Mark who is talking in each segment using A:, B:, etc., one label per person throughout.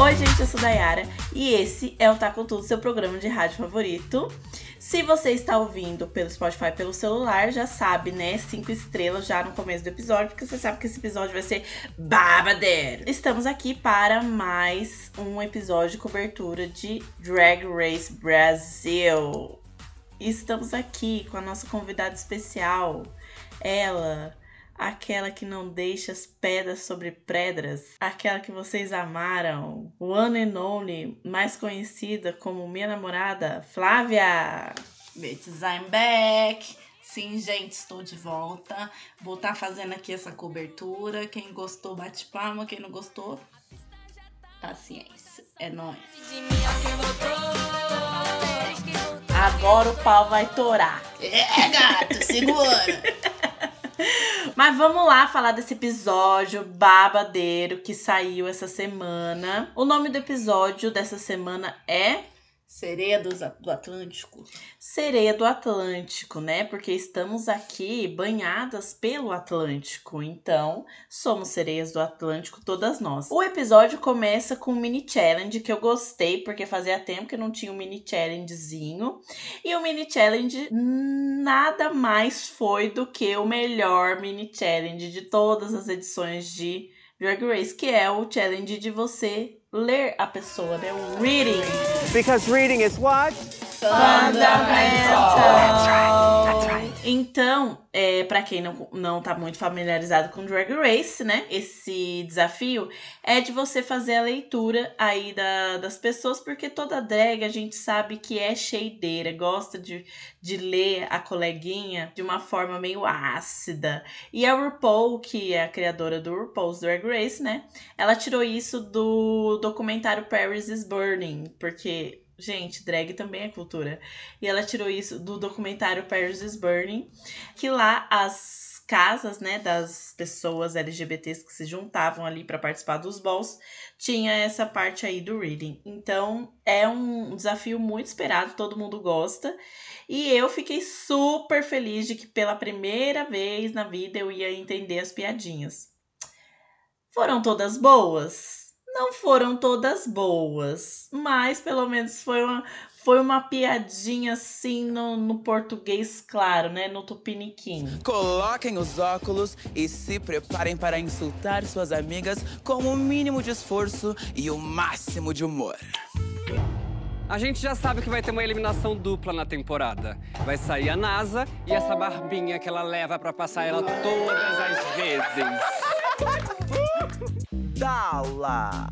A: Oi, gente, eu sou Dayara e esse é o Tá Com Tudo, seu programa de rádio favorito. Se você está ouvindo pelo Spotify pelo celular, já sabe, né? Cinco estrelas já no começo do episódio, porque você sabe que esse episódio vai ser babadeiro. Estamos aqui para mais um episódio de cobertura de Drag Race Brasil. Estamos aqui com a nossa convidada especial, ela, aquela que não deixa as pedras sobre pedras, aquela que vocês amaram, one and only, mais conhecida como minha namorada, Flávia.
B: Bitches, I'm back. Sim, gente, estou de volta. Vou estar fazendo aqui essa cobertura. Quem gostou, bate palma. Quem não gostou, paciência. É nóis.
A: Agora o pau vai torar.
B: É, gato, segura.
A: Mas vamos lá falar desse episódio babadeiro que saiu essa semana. O nome do episódio dessa semana é
B: Sereia do, do Atlântico.
A: Sereia do Atlântico, né? Porque estamos aqui banhadas pelo Atlântico. Então, somos sereias do Atlântico, todas nós. O episódio começa com um mini challenge que eu gostei, porque fazia tempo que não tinha um mini challengezinho. E o mini challenge nada mais foi do que o melhor mini challenge de todas as edições de Drag Race, que é o challenge de você ler a pessoa, né? Reading.
C: Because reading is what?
A: Fundamental. Então, é, para quem não, não tá muito familiarizado com Drag Race, né? Esse desafio é de você fazer a leitura aí da, das pessoas, porque toda drag a gente sabe que é cheideira, gosta de, de ler a coleguinha de uma forma meio ácida. E a RuPaul, que é a criadora do RuPaul's Drag Race, né? Ela tirou isso do documentário Paris is Burning, porque Gente, drag também é cultura. E ela tirou isso do documentário Paris is Burning, que lá as casas, né, das pessoas LGBTs que se juntavam ali para participar dos balls, tinha essa parte aí do reading. Então, é um desafio muito esperado, todo mundo gosta. E eu fiquei super feliz de que pela primeira vez na vida eu ia entender as piadinhas. Foram todas boas? Não foram todas boas, mas pelo menos foi uma, foi uma piadinha assim no, no português claro, né? No tupiniquim.
D: Coloquem os óculos e se preparem para insultar suas amigas com o mínimo de esforço e o máximo de humor.
E: A gente já sabe que vai ter uma eliminação dupla na temporada. Vai sair a NASA e essa barbinha que ela leva para passar ela todas as vezes.
C: Dallas.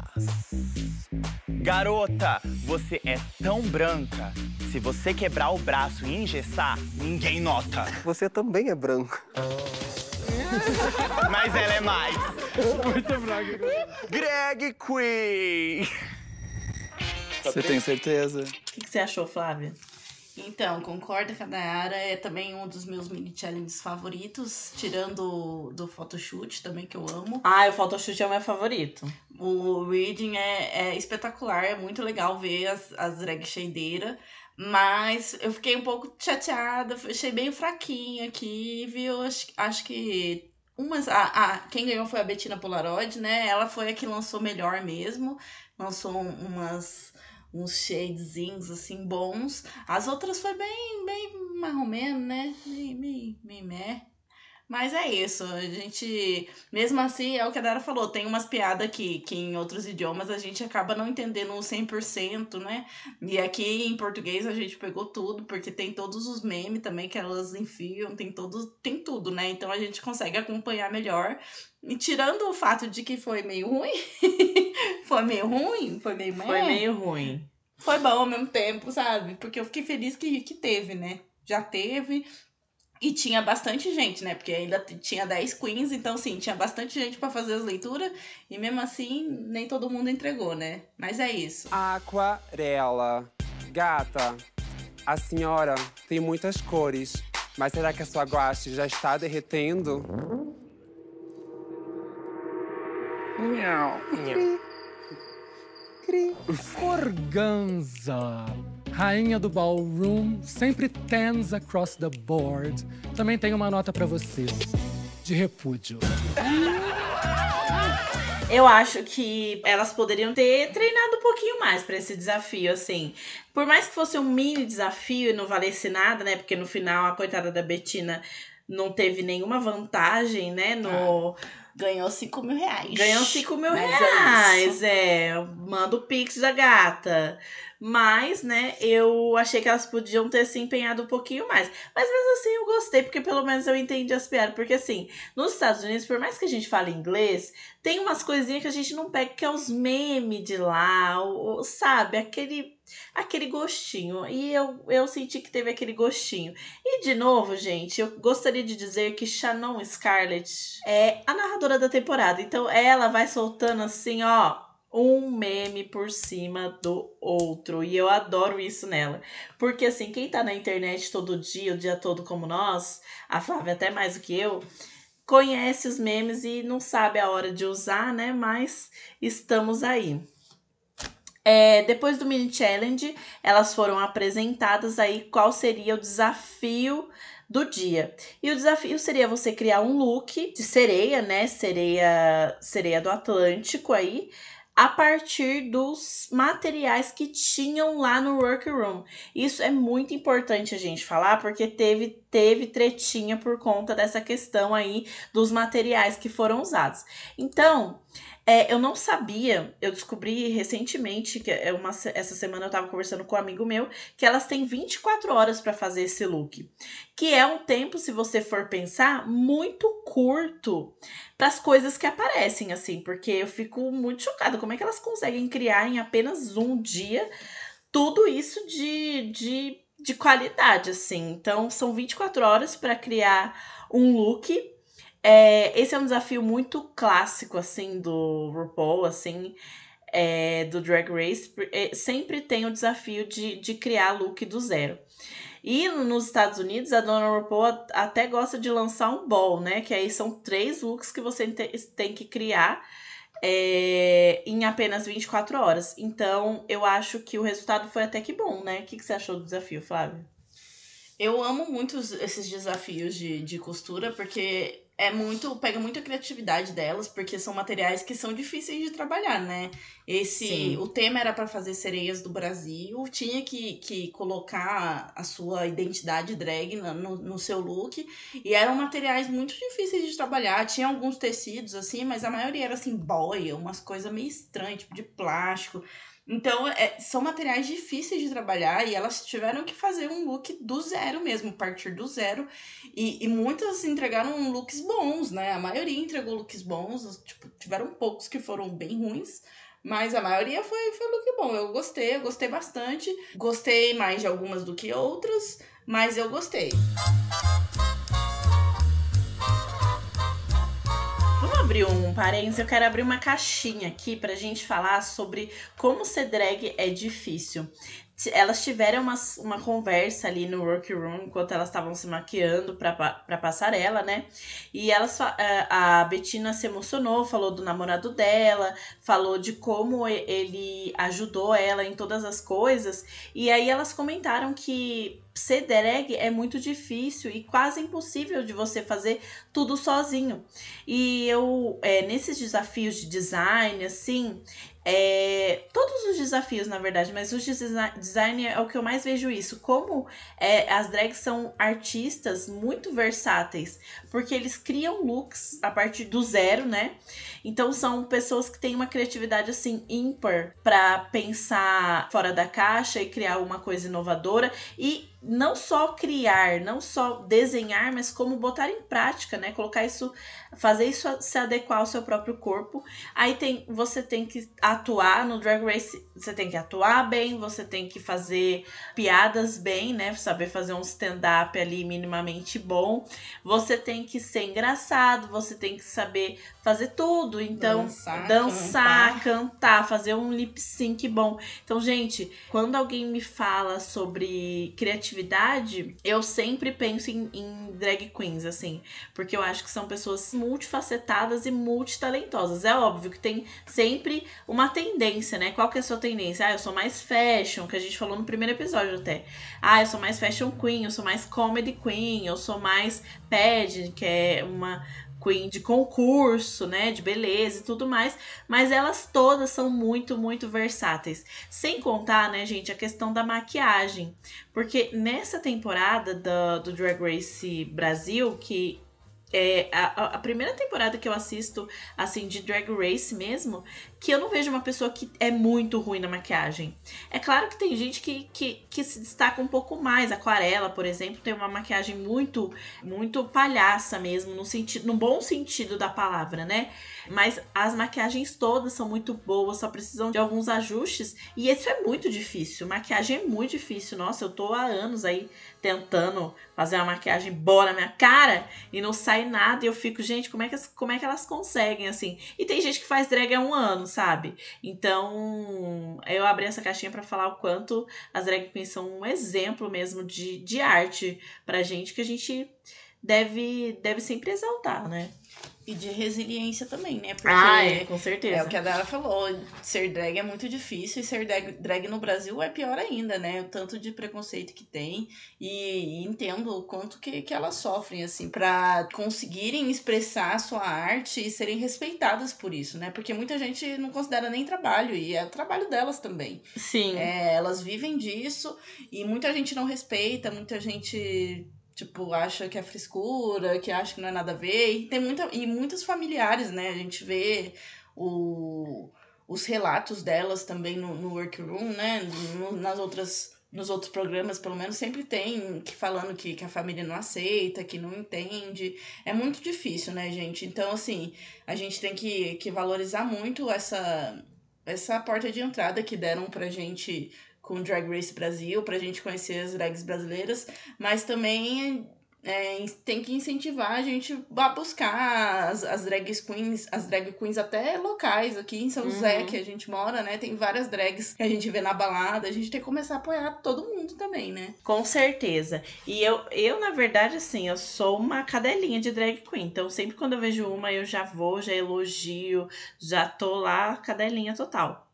F: Garota, você é tão branca. Se você quebrar o braço e engessar, ninguém nota.
C: Você também é branco.
F: Mas ela é mais.
E: Muito branca.
F: Greg Queen.
D: Você tem certeza?
A: O que, que você achou, Flávia?
B: Então, concorda que a Nayara é também um dos meus mini challenges favoritos, tirando do photoshoot também, que eu amo.
A: Ah, o photoshoot é o meu favorito.
B: O reading é, é espetacular, é muito legal ver as, as drag shadeira. Mas eu fiquei um pouco chateada, achei bem fraquinho aqui, viu? Acho, acho que umas. A, a, quem ganhou foi a Bettina Polaroid, né? Ela foi a que lançou melhor mesmo. Lançou umas uns shadezinhos assim bons. As outras foi bem, bem mais ou menos, né? Meio, meio, meio meh. Mas é isso, a gente, mesmo assim, é o que a Dara falou, tem umas piadas que, que em outros idiomas a gente acaba não entendendo 100%, né? E aqui em português a gente pegou tudo, porque tem todos os memes também que elas enfiam, tem, todos, tem tudo, né? Então a gente consegue acompanhar melhor. E tirando o fato de que foi meio ruim, foi meio ruim, foi meio
A: Foi meio ruim.
B: Foi bom ao mesmo tempo, sabe? Porque eu fiquei feliz que, que teve, né? Já teve. E tinha bastante gente, né? Porque ainda tinha 10 queens, então sim, tinha bastante gente para fazer as leituras. E mesmo assim, nem todo mundo entregou, né? Mas é isso.
E: Aquarela. Gata, a senhora tem muitas cores. Mas será que a sua guache já está derretendo?
G: Organza. Rainha do ballroom, sempre tens across the board. Também tem uma nota pra você. De repúdio.
A: Eu acho que elas poderiam ter treinado um pouquinho mais pra esse desafio, assim. Por mais que fosse um mini desafio e não valesse nada, né? Porque no final a coitada da Betina não teve nenhuma vantagem, né? No.
B: Ganhou 5 mil reais.
A: Ganhou 5 mil
B: Mas é
A: reais,
B: isso.
A: é. Manda o pix da gata. Mas, né, eu achei que elas podiam ter se empenhado um pouquinho mais. Mas mesmo assim eu gostei, porque pelo menos eu entendi as piadas. Porque assim, nos Estados Unidos, por mais que a gente fale inglês, tem umas coisinhas que a gente não pega, que é os memes de lá, o, o- sabe? Aquele, aquele gostinho. E eu, eu senti que teve aquele gostinho. E de novo, gente, eu gostaria de dizer que Shannon Scarlett é a narradora da temporada. Então ela vai soltando assim, ó, um meme por cima do outro. E eu adoro isso nela. Porque assim, quem tá na internet todo dia, o dia todo como nós, a Flávia até mais do que eu, conhece os memes e não sabe a hora de usar, né? Mas estamos aí. É, depois do mini challenge, elas foram apresentadas aí qual seria o desafio do dia. E o desafio seria você criar um look de sereia, né? Sereia, sereia do Atlântico aí, a partir dos materiais que tinham lá no workroom. Isso é muito importante a gente falar, porque teve teve tretinha por conta dessa questão aí dos materiais que foram usados. Então, é, eu não sabia, eu descobri recentemente que é uma, essa semana eu tava conversando com um amigo meu que elas têm 24 horas para fazer esse look, que é um tempo, se você for pensar, muito curto para as coisas que aparecem assim, porque eu fico muito chocada como é que elas conseguem criar em apenas um dia tudo isso de, de, de qualidade assim. Então são 24 horas para criar um look é, esse é um desafio muito clássico, assim, do RuPaul, assim, é, do Drag Race. É, sempre tem o desafio de, de criar look do zero. E nos Estados Unidos, a Dona RuPaul até gosta de lançar um ball, né? Que aí são três looks que você te, tem que criar é, em apenas 24 horas. Então, eu acho que o resultado foi até que bom, né? O que, que você achou do desafio, Flávio?
B: Eu amo muito esses desafios de, de costura, porque é muito. pega muito a criatividade delas, porque são materiais que são difíceis de trabalhar, né? Esse.
A: Sim.
B: O tema era para fazer sereias do Brasil, tinha que, que colocar a sua identidade drag no, no seu look. E eram materiais muito difíceis de trabalhar. Tinha alguns tecidos, assim, mas a maioria era assim, boia, umas coisas meio estranhas, tipo de plástico. Então, é, são materiais difíceis de trabalhar e elas tiveram que fazer um look do zero mesmo, partir do zero. E, e muitas entregaram looks bons, né? A maioria entregou looks bons, tipo, tiveram poucos que foram bem ruins. Mas a maioria foi, foi look bom. Eu gostei, eu gostei bastante. Gostei mais de algumas do que outras, mas eu gostei.
A: Abrir um parênteses. Eu quero abrir uma caixinha aqui pra gente falar sobre como ser drag é difícil. Elas tiveram uma, uma conversa ali no workroom enquanto elas estavam se maquiando pra, pa- pra passarela, né? E elas, fa- a a Bettina se emocionou, falou do namorado dela, falou de como ele ajudou ela em todas as coisas. E aí elas comentaram que ser drag é muito difícil e quase impossível de você fazer tudo sozinho. E eu, é, nesses desafios de design, assim, é, todos os desafios, na verdade, mas os de desi- design é o que eu mais vejo isso. Como é, as drags são artistas muito versáteis, porque eles criam looks a partir do zero, né? Então são pessoas que têm uma criatividade assim ímpar para pensar fora da caixa e criar uma coisa inovadora e não só criar, não só desenhar, mas como botar em prática, né? Colocar isso, fazer isso se adequar ao seu próprio corpo. Aí tem, você tem que atuar no Drag Race, você tem que atuar bem, você tem que fazer piadas bem, né? Saber fazer um stand-up ali minimamente bom. Você tem que ser engraçado, você tem que saber fazer tudo. Então,
B: Dançar,
A: dançar, cantar, fazer um lip sync bom. Então, gente, quando alguém me fala sobre criatividade, eu sempre penso em, em drag queens, assim, porque eu acho que são pessoas multifacetadas e multitalentosas. É óbvio que tem sempre uma tendência, né? Qual que é a sua tendência? Ah, eu sou mais fashion, que a gente falou no primeiro episódio até. Ah, eu sou mais fashion queen, eu sou mais comedy queen, eu sou mais pageant, que é uma queen de concurso, né, de beleza e tudo mais, mas elas todas são muito, muito versáteis. Sem contar, né, gente, a questão da maquiagem, porque nessa temporada do, do Drag Race Brasil, que é a, a primeira temporada que eu assisto, assim, de Drag Race mesmo, que eu não vejo uma pessoa que é muito ruim na maquiagem. É claro que tem gente que, que, que se destaca um pouco mais. Aquarela, por exemplo, tem uma maquiagem muito, muito palhaça mesmo, no, sentido, no bom sentido da palavra, né? Mas as maquiagens todas são muito boas, só precisam de alguns ajustes. E isso é muito difícil. Maquiagem é muito difícil. Nossa, eu tô há anos aí tentando fazer uma maquiagem boa na minha cara e não sai nada. E eu fico, gente, como é que, como é que elas conseguem assim? E tem gente que faz drag há um ano, sabe? Então, eu abri essa caixinha para falar o quanto as drag queens são um exemplo mesmo de, de arte pra gente que a gente deve, deve sempre exaltar, né?
B: E de resiliência também, né? Porque
A: ah, é, com certeza.
B: É o que a Dara falou. Ser drag é muito difícil e ser drag, drag no Brasil é pior ainda, né? O tanto de preconceito que tem. E, e entendo o quanto que, que elas sofrem, assim, para conseguirem expressar a sua arte e serem respeitadas por isso, né? Porque muita gente não considera nem trabalho e é o trabalho delas também.
A: Sim.
B: É, elas vivem disso e muita gente não respeita, muita gente tipo, acha que é frescura, que acha que não é nada a ver. E tem muita, e muitos familiares, né? A gente vê o, os relatos delas também no, no workroom, né? No, nas outras nos outros programas, pelo menos, sempre tem que falando que, que a família não aceita, que não entende. É muito difícil, né, gente? Então, assim, a gente tem que, que valorizar muito essa, essa porta de entrada que deram pra gente com Drag Race Brasil, pra gente conhecer as drags brasileiras, mas também é, tem que incentivar a gente a buscar as, as drag queens, as drag queens até locais aqui em São uhum. José, que a gente mora, né? Tem várias drags que a gente vê na balada, a gente tem que começar a apoiar todo mundo também, né?
A: Com certeza. E eu, eu na verdade, assim, eu sou uma cadelinha de drag queen, então sempre quando eu vejo uma, eu já vou, já elogio, já tô lá, cadelinha total.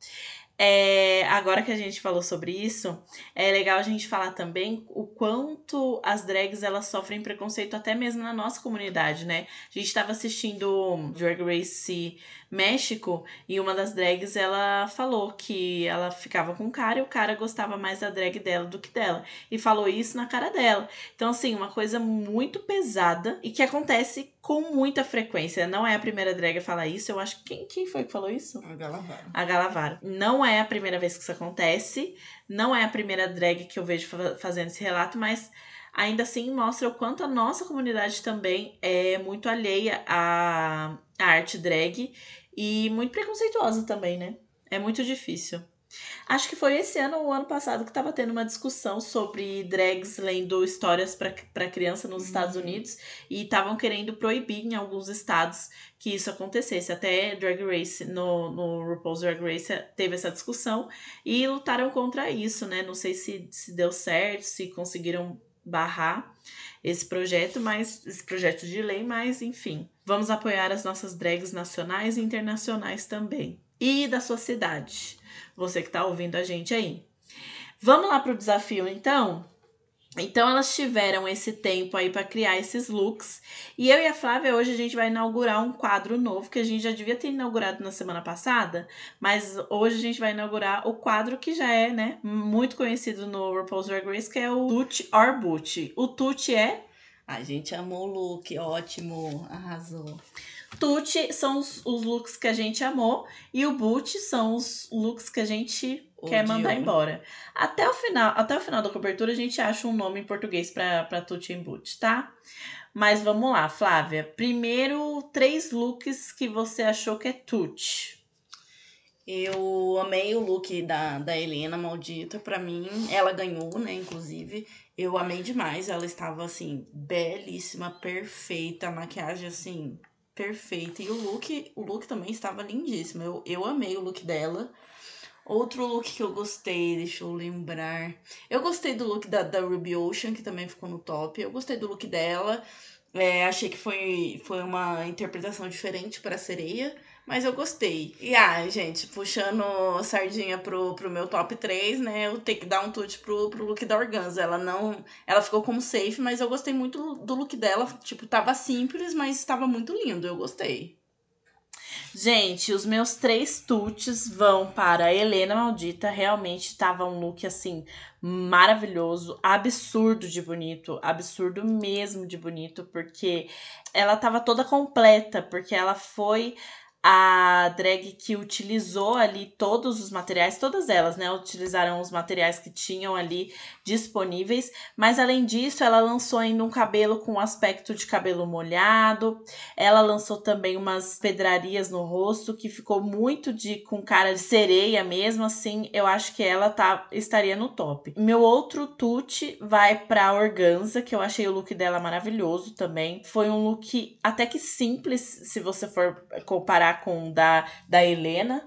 A: É, agora que a gente falou sobre isso, é legal a gente falar também o quanto as drags elas sofrem preconceito até mesmo na nossa comunidade, né? A gente estava assistindo Drag Race México e uma das drags ela falou que ela ficava com o cara e o cara gostava mais da drag dela do que dela. E falou isso na cara dela. Então, assim, uma coisa muito pesada e que acontece com muita frequência. Não é a primeira drag a falar isso. Eu acho que quem, quem foi que falou isso?
B: A Galavaro.
A: A Galavaro. Não é a primeira vez que isso acontece. Não é a primeira drag que eu vejo fazendo esse relato, mas ainda assim mostra o quanto a nossa comunidade também é muito alheia à, à arte drag e muito preconceituosa também, né? É muito difícil. Acho que foi esse ano ou o ano passado que estava tendo uma discussão sobre drags lendo histórias para criança nos uhum. Estados Unidos e estavam querendo proibir em alguns estados que isso acontecesse. Até Drag Race, no, no RuPaul's Drag Race, teve essa discussão e lutaram contra isso, né? Não sei se, se deu certo, se conseguiram barrar esse projeto, mas esse projeto de lei, mas enfim. Vamos apoiar as nossas drags nacionais e internacionais também. E da sua cidade, você que está ouvindo a gente aí. Vamos lá para o desafio então? Então elas tiveram esse tempo aí para criar esses looks. E eu e a Flávia hoje a gente vai inaugurar um quadro novo que a gente já devia ter inaugurado na semana passada, mas hoje a gente vai inaugurar o quadro que já é, né, muito conhecido no RuPaul's Drag Race, que é o Tut or Boot. O Tut é
B: a gente amou o look, ótimo, arrasou.
A: Tutti são os, os, looks que a gente amou e o boot são os looks que a gente Odiou. quer mandar embora. Até o final, até o final da cobertura a gente acha um nome em português para Tutti e boot, tá? Mas vamos lá, Flávia. Primeiro, três looks que você achou que é Tutti.
B: Eu amei o look da, da Helena Maldita. Pra mim, ela ganhou, né? Inclusive, eu amei demais. Ela estava, assim, belíssima, perfeita. A maquiagem, assim, perfeita. E o look, o look também estava lindíssimo. Eu, eu amei o look dela. Outro look que eu gostei, deixa eu lembrar. Eu gostei do look da, da Ruby Ocean, que também ficou no top. Eu gostei do look dela. É, achei que foi, foi uma interpretação diferente para sereia, mas eu gostei. E ah, gente, puxando sardinha pro, pro meu top 3, né? Eu tenho que dar um tute pro, pro look da Organza. Ela não. Ela ficou como safe, mas eu gostei muito do look dela. Tipo, tava simples, mas estava muito lindo. Eu gostei.
A: Gente, os meus três tutes vão para Helena Maldita. Realmente tava um look assim maravilhoso, absurdo de bonito, absurdo mesmo de bonito, porque ela tava toda completa, porque ela foi a drag que utilizou ali todos os materiais, todas elas, né? Utilizaram os materiais que tinham ali disponíveis, mas além disso, ela lançou ainda um cabelo com aspecto de cabelo molhado. Ela lançou também umas pedrarias no rosto que ficou muito de com cara de sereia mesmo, assim, eu acho que ela tá estaria no top. Meu outro tute vai para Organza, que eu achei o look dela maravilhoso também. Foi um look até que simples, se você for comparar com o da, da Helena,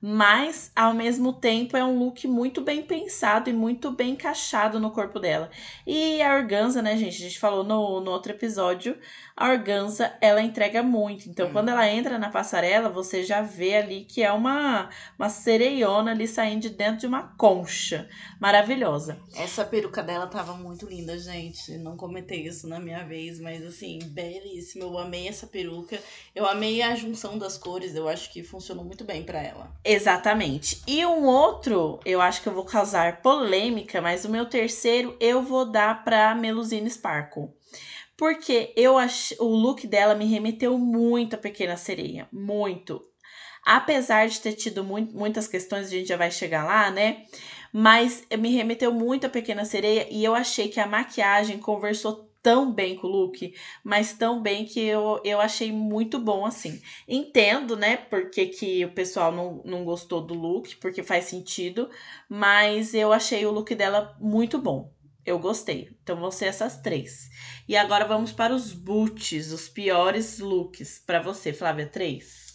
A: mas ao mesmo tempo é um look muito bem pensado e muito bem encaixado no corpo dela. E a organza, né, gente? A gente falou no, no outro episódio, a organza ela entrega muito. Então, hum. quando ela entra na passarela, você já vê ali que é uma, uma sereiona ali saindo de dentro de uma concha. Maravilhosa.
B: Essa peruca dela tava muito linda, gente. Não comentei isso na minha vez, mas assim, belíssima. Eu amei essa peruca. Eu amei a junção das cores. Eu acho que funcionou muito bem para ela.
A: Exatamente. E um outro, eu acho que eu vou causar polêmica, mas o meu terceiro eu vou dar pra Melusine Sparkle. Porque eu ach... o look dela me remeteu muito a Pequena Sereia. Muito. Apesar de ter tido mu muitas questões, a gente já vai chegar lá, né? Mas me remeteu muito a Pequena Sereia e eu achei que a maquiagem conversou tão bem com o look, mas tão bem que eu, eu achei muito bom assim. Entendo, né, porque que o pessoal não, não gostou do look, porque faz sentido, mas eu achei o look dela muito bom. Eu gostei. Então vão ser essas três. E agora vamos para os boots, os piores looks para você, Flávia, três.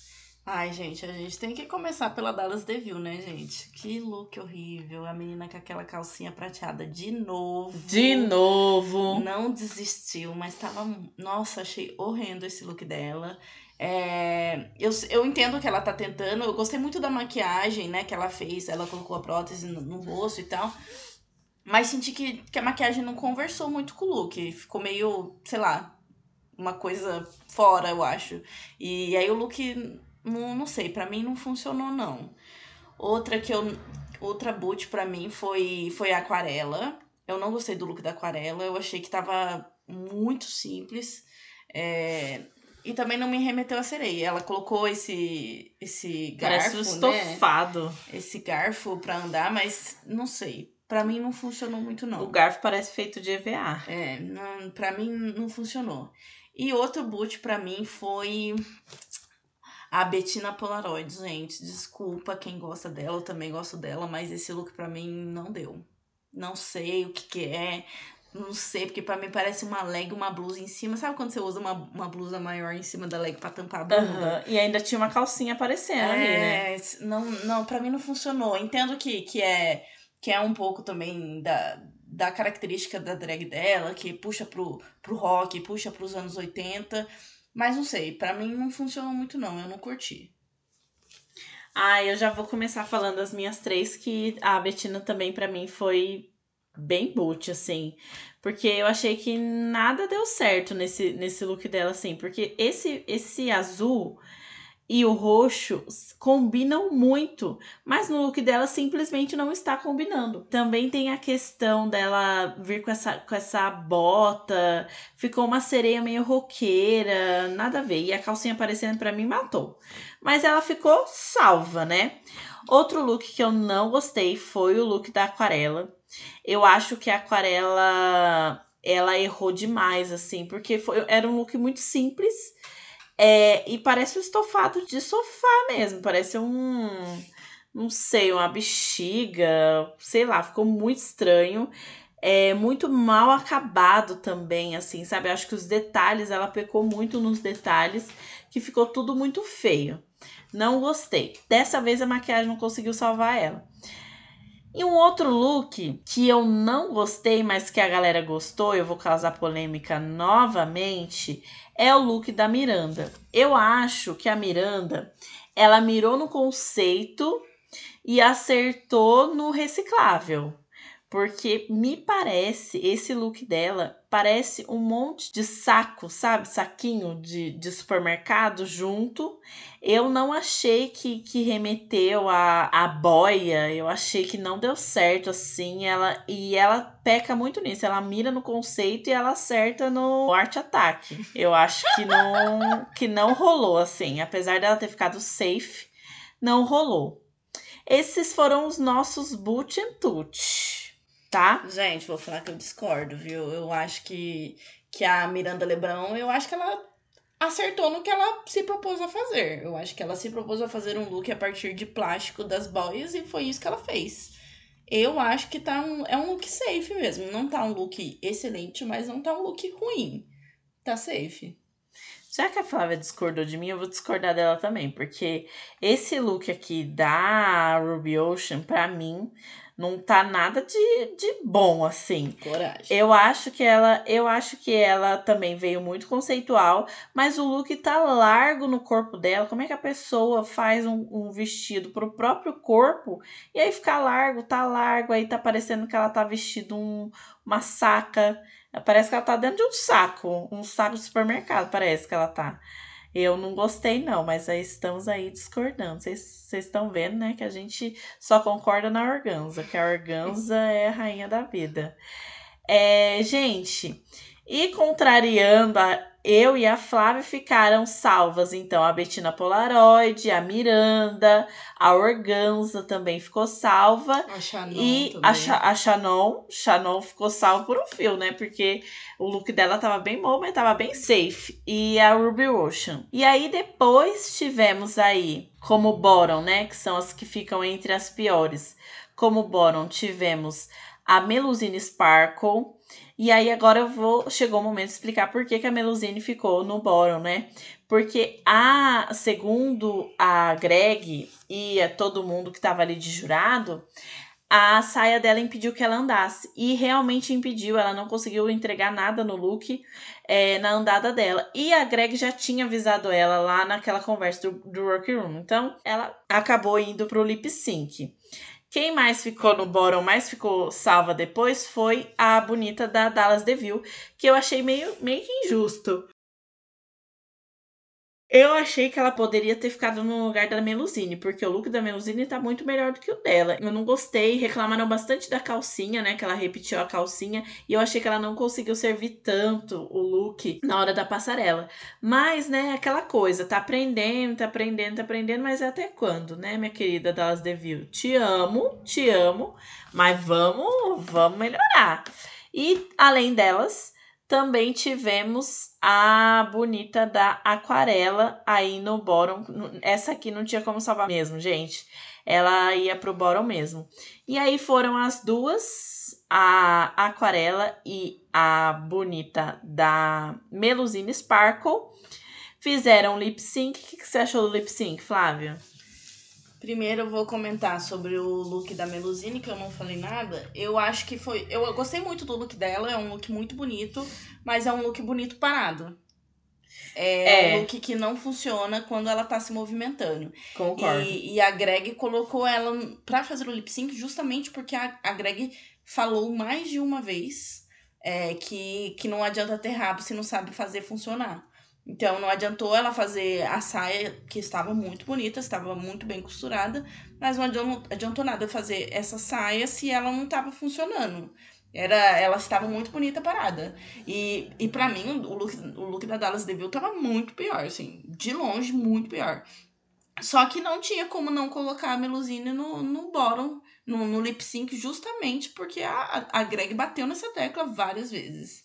B: Ai, gente, a gente tem que começar pela Dallas Devil, né, gente? Que look horrível. A menina com aquela calcinha prateada de novo.
A: De novo.
B: Não desistiu, mas tava. Nossa, achei horrendo esse look dela. É, eu, eu entendo que ela tá tentando. Eu gostei muito da maquiagem, né, que ela fez. Ela colocou a prótese no, no rosto e tal. Mas senti que, que a maquiagem não conversou muito com o look. Ficou meio, sei lá, uma coisa fora, eu acho. E aí o look, não, não sei, para mim não funcionou, não. Outra que eu. Outra boot para mim foi, foi a aquarela. Eu não gostei do look da aquarela. Eu achei que tava muito simples. É, e também não me remeteu a sereia. Ela colocou esse esse garfo,
A: Parece um estofado.
B: Né? Esse garfo para andar, mas não sei para mim não funcionou muito não.
A: O garfo parece feito de EVA.
B: É, para mim não funcionou. E outro boot para mim foi a Bettina Polaroid, gente. Desculpa quem gosta dela, eu também gosto dela, mas esse look para mim não deu. Não sei o que que é. Não sei, porque pra mim parece uma leg, uma blusa em cima. Sabe quando você usa uma, uma blusa maior em cima da leg pra tampar a bunda? Uhum.
A: E ainda tinha uma calcinha aparecendo é, ali, né?
B: Não, não, pra mim não funcionou. Entendo que, que é que é um pouco também da, da característica da drag dela, que puxa pro, pro rock, puxa pros anos 80. Mas não sei, para mim não funcionou muito não, eu não curti.
A: Ah, eu já vou começar falando as minhas três, que a Betina também para mim foi bem boot, assim. Porque eu achei que nada deu certo nesse, nesse look dela, assim. Porque esse, esse azul e o roxo combinam muito, mas no look dela simplesmente não está combinando. Também tem a questão dela vir com essa, com essa bota, ficou uma sereia meio roqueira, nada a ver. E a calcinha aparecendo para mim matou. Mas ela ficou salva, né? Outro look que eu não gostei foi o look da aquarela. Eu acho que a aquarela ela errou demais, assim, porque foi, era um look muito simples é, e parece um estofado de sofá mesmo. Parece um. Não sei, uma bexiga. Sei lá, ficou muito estranho. É muito mal acabado também, assim, sabe? Acho que os detalhes, ela pecou muito nos detalhes, que ficou tudo muito feio. Não gostei. Dessa vez a maquiagem não conseguiu salvar ela. E um outro look que eu não gostei, mas que a galera gostou, eu vou causar polêmica novamente, é o look da Miranda. Eu acho que a Miranda, ela mirou no conceito e acertou no reciclável. Porque me parece, esse look dela parece um monte de saco, sabe? Saquinho de, de supermercado junto. Eu não achei que, que remeteu a, a boia. Eu achei que não deu certo assim. Ela E ela peca muito nisso. Ela mira no conceito e ela acerta no arte ataque. Eu acho que não, que não rolou assim. Apesar dela ter ficado safe, não rolou. Esses foram os nossos boot and touch tá?
B: Gente, vou falar que eu discordo, viu? Eu acho que, que a Miranda Lebrão, eu acho que ela acertou no que ela se propôs a fazer. Eu acho que ela se propôs a fazer um look a partir de plástico das boias e foi isso que ela fez. Eu acho que tá um, é um look safe mesmo. Não tá um look excelente, mas não tá um look ruim. Tá safe.
A: Já que a Flávia discordou de mim, eu vou discordar dela também, porque esse look aqui da Ruby Ocean, pra mim, não tá nada de, de bom assim.
B: Coragem.
A: Eu acho que ela, eu acho que ela também veio muito conceitual, mas o look tá largo no corpo dela. Como é que a pessoa faz um, um vestido pro próprio corpo e aí fica largo, tá largo, aí tá parecendo que ela tá vestindo um, uma saca. Parece que ela tá dentro de um saco, um saco de supermercado, parece que ela tá. Eu não gostei, não, mas aí estamos aí discordando. Vocês estão vendo, né, que a gente só concorda na organza, que a organza é a rainha da vida. É, gente, e contrariando a, eu e a Flávia ficaram salvas, então, a Betina Polaroid, a Miranda, a Organza também ficou salva.
B: A Shannon
A: e a, a Shannon, Shannon ficou salva por um fio, né? Porque o look dela tava bem bom, mas tava bem safe. E a Ruby Ocean. E aí depois tivemos aí, como bottom, né? Que são as que ficam entre as piores. Como bottom tivemos a Melusine Sparkle. E aí agora eu vou. Chegou o momento de explicar por que, que a Melusine ficou no bottom, né? Porque a, segundo a Greg e a todo mundo que tava ali de jurado, a saia dela impediu que ela andasse. E realmente impediu, ela não conseguiu entregar nada no look é, na andada dela. E a Greg já tinha avisado ela lá naquela conversa do, do workroom. Então ela acabou indo pro lip sync. Quem mais ficou no bottom, mais ficou salva depois, foi a bonita da Dallas DeVille, que eu achei meio, meio injusto. Eu achei que ela poderia ter ficado no lugar da Melusine, porque o look da Melusine tá muito melhor do que o dela. Eu não gostei, reclamaram bastante da calcinha, né? Que ela repetiu a calcinha, e eu achei que ela não conseguiu servir tanto o look na hora da passarela. Mas, né, aquela coisa, tá aprendendo, tá aprendendo, tá aprendendo, mas até quando, né, minha querida Dallas DeVille? Te amo, te amo, mas vamos, vamos melhorar. E além delas, também tivemos a bonita da aquarela aí no bottom. Essa aqui não tinha como salvar mesmo, gente. Ela ia pro bottom mesmo. E aí foram as duas, a aquarela e a bonita da Melusine Sparkle. Fizeram lip sync. O que você achou do lip sync, Flávia?
B: Primeiro eu vou comentar sobre o look da Melusine, que eu não falei nada. Eu acho que foi. Eu gostei muito do look dela, é um look muito bonito, mas é um look bonito parado. É,
A: É.
B: um look que não funciona quando ela tá se movimentando.
A: Concordo.
B: E, e a Greg colocou ela pra fazer o lip sync justamente porque a, a Greg falou mais de uma vez é, que, que não adianta ter rabo se não sabe fazer funcionar. Então não adiantou ela fazer a saia, que estava muito bonita, estava muito bem costurada, mas não adiantou, nada fazer essa saia se ela não estava funcionando. Era, ela estava muito bonita parada. E, e para mim, o look, o look da Dallas DeVille estava muito pior, assim, de longe, muito pior. Só que não tinha como não colocar a Melusine no, no bottom, no, no lip sync, justamente porque a, a Greg bateu nessa tecla várias vezes.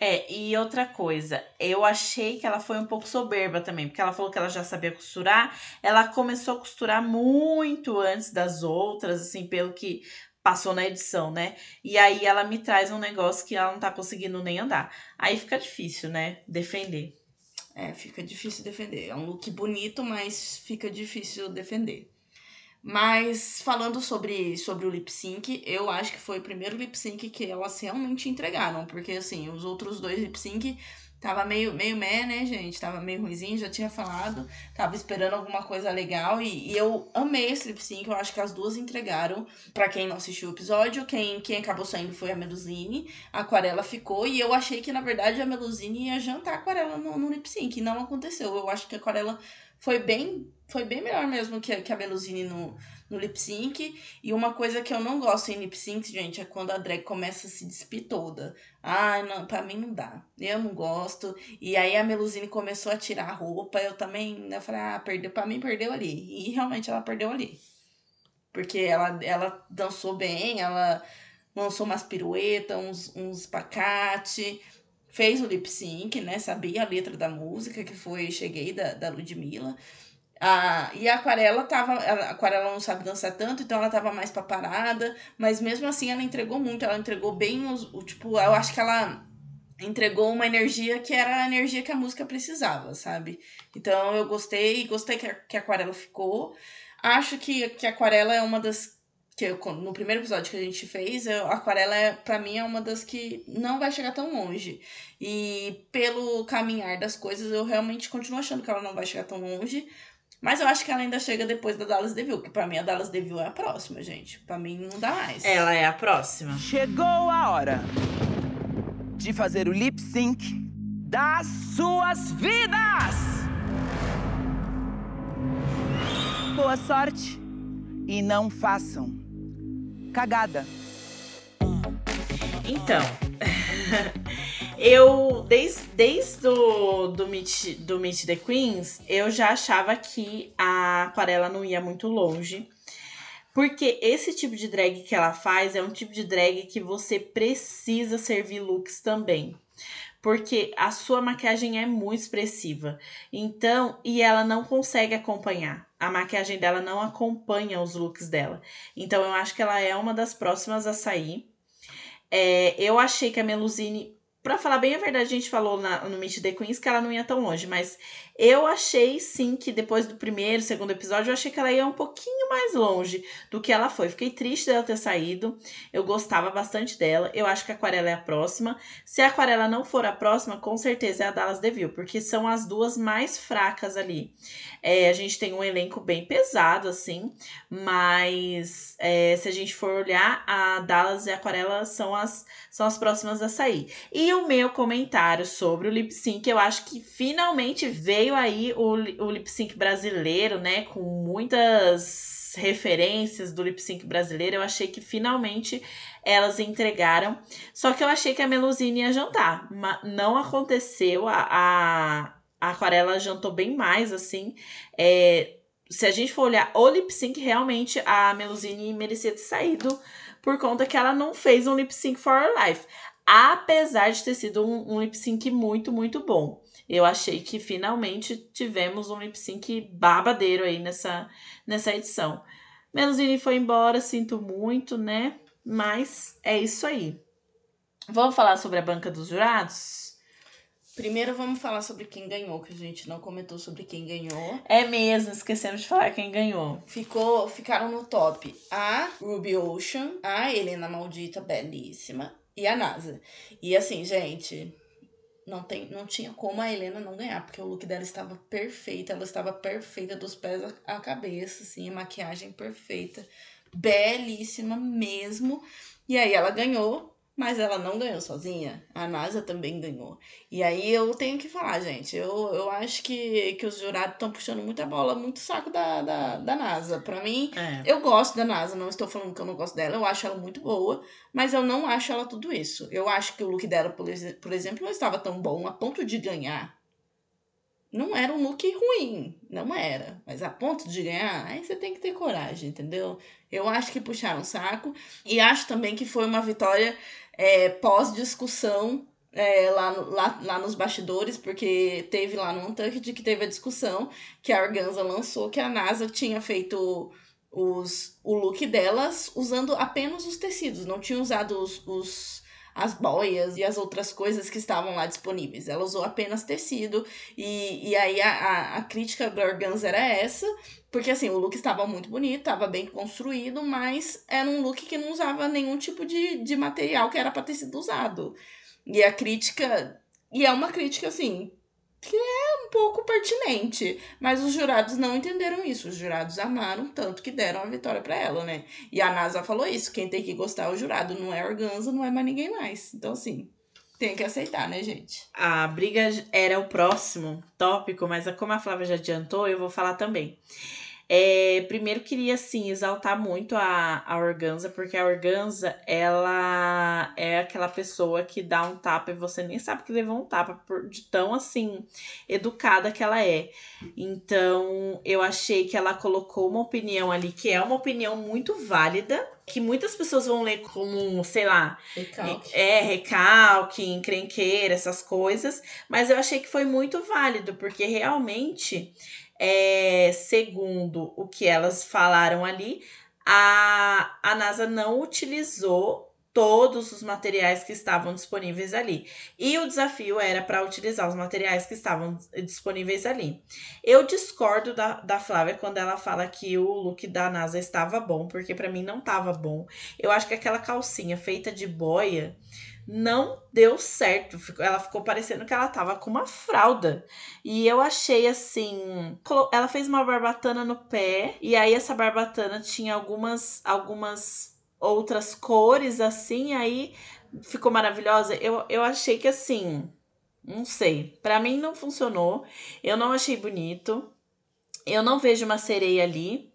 A: É, e outra coisa, eu achei que ela foi um pouco soberba também, porque ela falou que ela já sabia costurar, ela começou a costurar muito antes das outras, assim, pelo que passou na edição, né? E aí ela me traz um negócio que ela não tá conseguindo nem andar. Aí fica difícil, né? Defender.
B: É, fica difícil defender. É um look bonito, mas fica difícil defender. Mas falando sobre, sobre o lip sync, eu acho que foi o primeiro lip sync que elas realmente entregaram. Porque, assim, os outros dois lip sync tava meio, meio meh, né, gente? Tava meio ruimzinho, já tinha falado. Tava esperando alguma coisa legal. E, e eu amei esse lip sync. Eu acho que as duas entregaram. Pra quem não assistiu o episódio, quem, quem acabou saindo foi a Melusine. A Aquarela ficou. E eu achei que, na verdade, a Melusine ia jantar a Aquarela no, no lip sync. Não aconteceu. Eu acho que a Aquarela foi bem foi bem melhor mesmo que, que a Melusine no, no lip sync. E uma coisa que eu não gosto em lip sync, gente, é quando a drag começa a se despir toda. Ah, não, pra mim não dá. Eu não gosto. E aí a Melusine começou a tirar a roupa. Eu também, eu falei, ah, perdeu, pra mim perdeu ali. E realmente ela perdeu ali. Porque ela, ela dançou bem, ela lançou umas piruetas, uns, uns pacate fez o lip sync, né? Sabia a letra da música, que foi Cheguei da, da Ludmilla. Ah, e a aquarela tava. A aquarela não sabe dançar tanto, então ela tava mais paparada. Mas mesmo assim ela entregou muito. Ela entregou bem os. O, tipo, eu acho que ela entregou uma energia que era a energia que a música precisava, sabe? Então eu gostei, gostei que a, que a aquarela ficou. Acho que, que a aquarela é uma das que eu, no primeiro episódio que a gente fez, a Aquarela, é, para mim, é uma das que não vai chegar tão longe. E pelo caminhar das coisas, eu realmente continuo achando que ela não vai chegar tão longe. Mas eu acho que ela ainda chega depois da Dallas Devil, que pra mim a Dallas Devil é a próxima, gente. Pra mim não dá mais.
A: Ela é a próxima.
D: Chegou a hora de fazer o lip sync das suas vidas! Boa sorte e não façam cagada.
A: Então, eu, desde, desde o do Meet, do Meet the Queens, eu já achava que a aquarela não ia muito longe. Porque esse tipo de drag que ela faz é um tipo de drag que você precisa servir looks também. Porque a sua maquiagem é muito expressiva. Então, e ela não consegue acompanhar a maquiagem dela não acompanha os looks dela. Então eu acho que ela é uma das próximas a sair. É, eu achei que a Melusine Pra falar bem a verdade, a gente falou na, no Meet the Queens que ela não ia tão longe, mas eu achei sim que depois do primeiro, segundo episódio, eu achei que ela ia um pouquinho mais longe do que ela foi. Fiquei triste dela ter saído. Eu gostava bastante dela. Eu acho que a Aquarela é a próxima. Se a Aquarela não for a próxima, com certeza é a Dallas Deville, porque são as duas mais fracas ali. É, a gente tem um elenco bem pesado, assim, mas é, se a gente for olhar, a Dallas e a Aquarela são as, são as próximas a sair. E o meu comentário sobre o lip sync, eu acho que finalmente veio aí o, o lip sync brasileiro, né? Com muitas referências do lip sync brasileiro. Eu achei que finalmente elas entregaram. Só que eu achei que a Melusine ia jantar. Mas não aconteceu. A, a, a Aquarela jantou bem mais, assim. É, se a gente for olhar o lip sync, realmente a Melusine merecia ter saído por conta que ela não fez um lip sync for her life apesar de ter sido um, um lip sync muito, muito bom. Eu achei que finalmente tivemos um lip sync babadeiro aí nessa, nessa edição. Melusine foi embora, sinto muito, né? Mas é isso aí. Vamos falar sobre a banca dos jurados?
B: Primeiro vamos falar sobre quem ganhou, que a gente não comentou sobre quem ganhou.
A: É mesmo, esquecemos de falar quem ganhou.
B: Ficou, ficaram no top a Ruby Ocean, a Helena Maldita, belíssima, e a NASA. E assim, gente, não, tem, não tinha como a Helena não ganhar, porque o look dela estava perfeito, ela estava perfeita dos pés à cabeça, assim, a maquiagem perfeita, belíssima mesmo. E aí ela ganhou mas ela não ganhou sozinha. A NASA também ganhou. E aí eu tenho que falar, gente. Eu, eu acho que, que os jurados estão puxando muita bola, muito saco da, da, da NASA. Pra mim, é. eu gosto da NASA. Não estou falando que eu não gosto dela. Eu acho ela muito boa. Mas eu não acho ela tudo isso. Eu acho que o look dela, por, por exemplo, não estava tão bom a ponto de ganhar. Não era um look ruim, não era. Mas a ponto de ganhar, aí você tem que ter coragem, entendeu? Eu acho que puxaram o saco. E acho também que foi uma vitória é, pós-discussão é, lá, lá, lá nos bastidores, porque teve lá no Untucked que teve a discussão que a Organza lançou que a NASA tinha feito os, o look delas usando apenas os tecidos, não tinha usado os, os as boias e as outras coisas que estavam lá disponíveis. Ela usou apenas tecido. E, e aí a, a, a crítica da organza era essa. Porque assim, o look estava muito bonito, estava bem construído, mas era um look que não usava nenhum tipo de, de material que era para ter sido usado. E a crítica. E é uma crítica, assim, que é um pouco pertinente. Mas os jurados não entenderam isso. Os jurados amaram tanto que deram a vitória para ela, né? E a NASA falou isso: quem tem que gostar é o jurado, não é organza, não é mais ninguém mais. Então, assim. Tem que aceitar, né, gente?
A: A briga era o próximo tópico, mas como a Flávia já adiantou, eu vou falar também. É, primeiro queria assim exaltar muito a, a Organza, porque a Organza ela é aquela pessoa que dá um tapa e você nem sabe que levou um tapa por, de tão assim educada que ela é. Então eu achei que ela colocou uma opinião ali que é uma opinião muito válida, que muitas pessoas vão ler como, sei lá,
B: Recalque.
A: é, recalque, encrenqueira, essas coisas, mas eu achei que foi muito válido, porque realmente é, segundo o que elas falaram ali, a, a NASA não utilizou todos os materiais que estavam disponíveis ali. E o desafio era para utilizar os materiais que estavam disponíveis ali. Eu discordo da, da Flávia quando ela fala que o look da NASA estava bom, porque para mim não estava bom. Eu acho que aquela calcinha feita de boia não deu certo. Ela ficou parecendo que ela tava com uma fralda. E eu achei assim. Ela fez uma barbatana no pé. E aí essa barbatana tinha algumas, algumas outras cores assim. Aí ficou maravilhosa. Eu, eu achei que assim. Não sei. Para mim não funcionou. Eu não achei bonito. Eu não vejo uma sereia ali.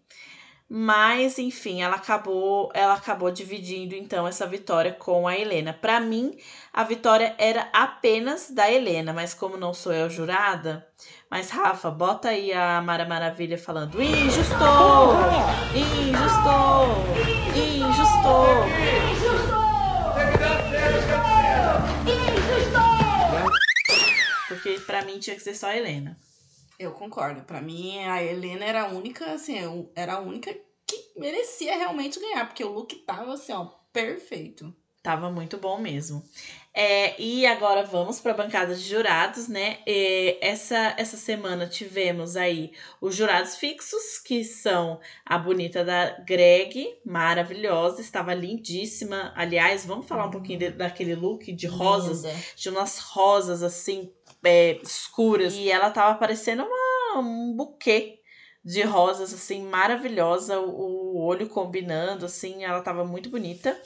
A: Mas, enfim, ela acabou, ela acabou dividindo então essa vitória com a Helena. Para mim, a vitória era apenas da Helena, mas como não sou eu jurada, mas Rafa, bota aí a Mara Maravilha falando: "Injusto! Injusto! Injusto!" Porque para mim tinha que ser só a Helena.
B: Eu concordo. Para mim, a Helena era a única, assim, era a única que merecia realmente ganhar, porque o look tava assim, ó, perfeito.
A: Tava muito bom mesmo. É, e agora vamos para a bancada de jurados, né? E essa, essa semana tivemos aí os jurados fixos, que são a bonita da Greg, maravilhosa, estava lindíssima. Aliás, vamos falar um pouquinho de, daquele look de rosas,
B: Linda.
A: de umas rosas assim, é, escuras. E ela tava parecendo uma, um buquê de rosas, assim, maravilhosa. O, olho combinando, assim, ela tava muito bonita.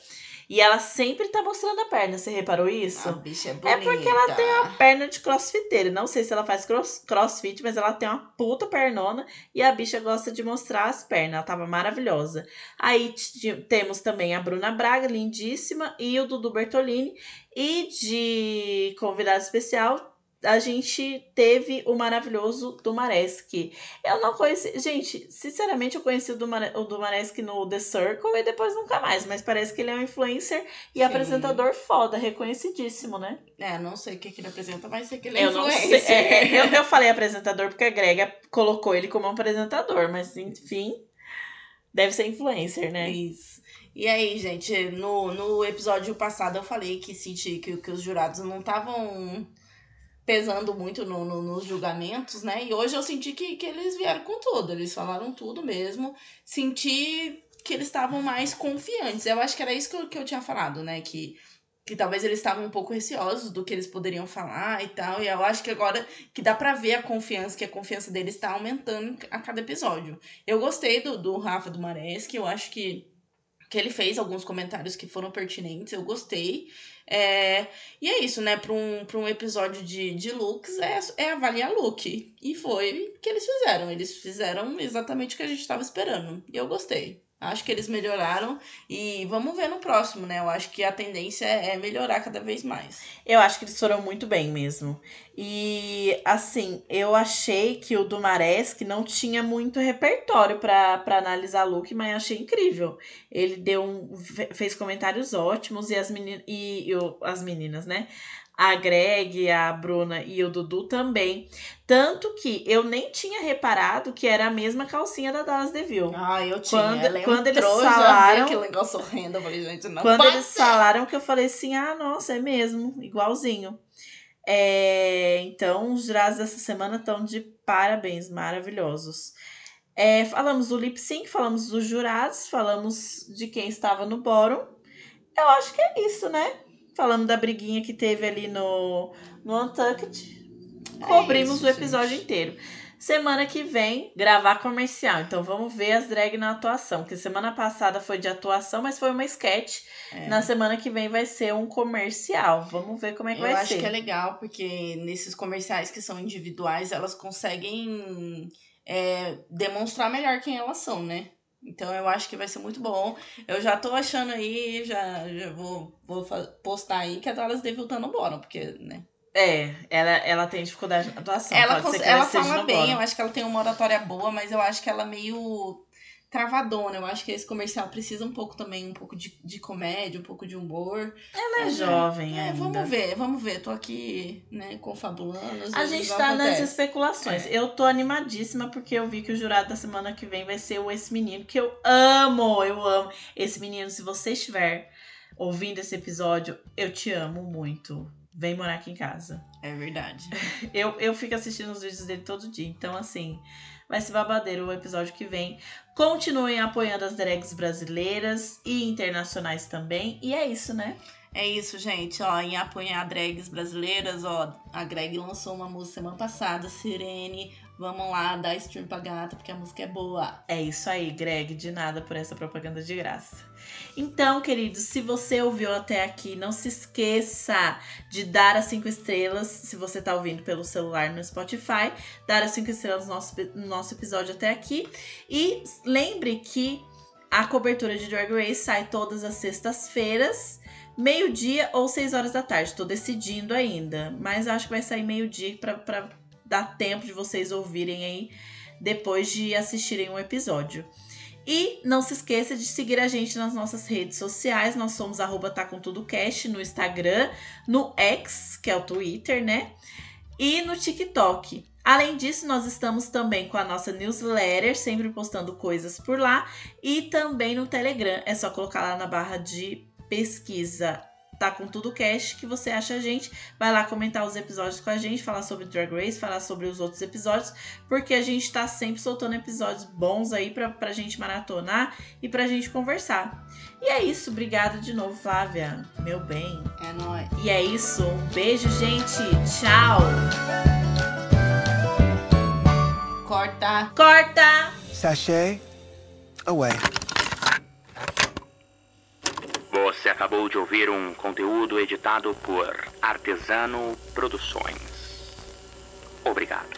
A: E ela sempre tá mostrando a perna, você reparou isso?
B: A bicha é
A: É
B: bonita.
A: porque ela tem uma perna de crossfiteira. Não sei se ela faz cross, crossfit, mas ela tem uma puta pernona e a bicha gosta de mostrar as pernas. Ela tava maravilhosa. Aí temos também a Bruna Braga, lindíssima, e o Dudu Bertolini. E de convidado especial, a gente teve o maravilhoso Dumaresque. Eu não conheci. Gente, sinceramente, eu conheci o, Dumare, o Dumaresque no The Circle e depois nunca mais. Mas parece que ele é um influencer e
B: Sim.
A: apresentador foda, reconhecidíssimo, né?
B: É, não sei o que, que ele apresenta, mas sei que ele é
A: Eu não sei.
B: influencer.
A: É, eu, eu falei apresentador porque a Grega colocou ele como um apresentador, mas enfim, deve ser influencer, né?
B: Isso. E aí, gente, no, no episódio passado eu falei que senti que, que os jurados não estavam pesando muito no, no- nos julgamentos, né? E hoje eu senti que, que eles vieram com tudo, eles falaram tudo mesmo. Senti que eles estavam mais confiantes. Eu acho que era isso que eu, que eu tinha falado, né? Que, que talvez eles estavam um pouco receosos do que eles poderiam falar e tal. E eu acho que agora que dá pra ver a confiança, que a confiança deles tá aumentando a cada episódio. Eu gostei do, do Rafa do Maresque, eu acho que, que ele fez alguns comentários que foram pertinentes, eu gostei. É, e é isso, né? Para um, um episódio de, de looks, é, é avaliar look. E foi o que eles fizeram. Eles fizeram exatamente o que a gente estava esperando. E eu gostei. Acho que eles melhoraram. E vamos ver no próximo, né? Eu acho que a tendência é melhorar cada vez mais.
A: Eu acho que eles foram muito bem mesmo. E assim, eu achei que o Dumaresque não tinha muito repertório pra analisar look, mas achei incrível. Ele deu um, fe- fez comentários ótimos e as meninas e, e as meninas, né? A Greg, a Bruna e o Dudu também. Tanto que eu nem tinha reparado que era a mesma calcinha da Dallas DeVille.
B: Ah, eu tinha.
A: Quando-
B: Ela
A: quando eles falaram-
B: aquele negócio horrendo. Eu falei, gente, não
A: Quando eles
B: ser.
A: falaram que eu falei assim, ah, nossa, é mesmo, igualzinho. É, então, os jurados dessa semana estão de parabéns, maravilhosos. É, falamos do lip sync, falamos dos jurados, falamos de quem estava no bórum. Eu acho que é isso, né? Falamos da briguinha que teve ali no, no Untucked. Cobrimos
B: isso,
A: o episódio
B: gente.
A: inteiro. Semana que vem, gravar comercial. Então vamos ver as drag na atuação. Porque semana passada foi de atuação, mas foi uma sketch.
B: É.
A: Na semana que vem vai ser um comercial. Vamos ver como é que
B: Eu
A: vai
B: acho
A: ser.
B: que é legal, porque nesses comerciais que são individuais, elas conseguem é, demonstrar melhor quem elas são, né? Então eu acho que vai ser muito bom. Eu já tô achando aí, já, já vou, vou postar aí que a Dallas Devil tá no bórum, porque, né?
A: É, ela, ela tem dificuldade na atuação.
B: ela ela
A: esteja
B: fala bem,
A: bórum.
B: eu acho que ela tem uma oratória boa, mas eu acho que ela é meio travadona. Eu acho que esse comercial precisa um pouco também, um pouco de, de comédia, um pouco de humor.
A: Ela é
B: Mas,
A: jovem
B: É,
A: ainda.
B: vamos ver, vamos ver. Tô aqui, né, confabulando.
A: A gente tá nas especulações.
B: É.
A: Eu tô animadíssima porque eu vi que o jurado da semana que vem vai ser o esse menino que eu amo, eu amo. Esse menino, se você estiver ouvindo esse episódio, eu te amo muito. Vem morar aqui em casa.
B: É verdade.
A: Eu, eu fico assistindo os vídeos dele todo dia. Então, assim, vai ser babadeiro o episódio que vem. Continuem apoiando as drags brasileiras e internacionais também. E é isso, né?
B: É isso, gente. Ó, em apoiar drags brasileiras, ó, a Greg lançou uma música semana passada, Sirene. Vamos lá, dar stream pra gata, porque a música é boa.
A: É isso aí, Greg. De nada por essa propaganda de graça. Então, queridos, se você ouviu até aqui, não se esqueça de dar as cinco estrelas, se você tá ouvindo pelo celular no Spotify, dar as cinco estrelas no nosso, no nosso episódio até aqui. E lembre que a cobertura de Drag Race sai todas as sextas-feiras, meio-dia ou seis horas da tarde. Tô decidindo ainda, mas acho que vai sair meio-dia pra dar tempo de vocês ouvirem aí depois de assistirem um episódio. E não se esqueça de seguir a gente nas nossas redes sociais. Nós somos arroba tá com tudo no Instagram, no X, que é o Twitter, né? E no TikTok. Além disso, nós estamos também com a nossa newsletter, sempre postando coisas por lá. E também no Telegram. É só colocar lá na barra de pesquisa tá com tudo cast que você acha a gente. Vai lá comentar os episódios com a gente, falar sobre Drag Race, falar sobre os outros episódios, porque a gente tá sempre soltando episódios bons aí pra, pra gente maratonar e pra gente conversar. E é isso, obrigada de novo, Flávia, meu bem.
B: É nóis.
A: E é isso, um beijo, gente, tchau!
B: Corta.
A: Corta!
C: Sachet away.
H: Você acabou de ouvir um conteúdo editado por Artesano Produções. Obrigado.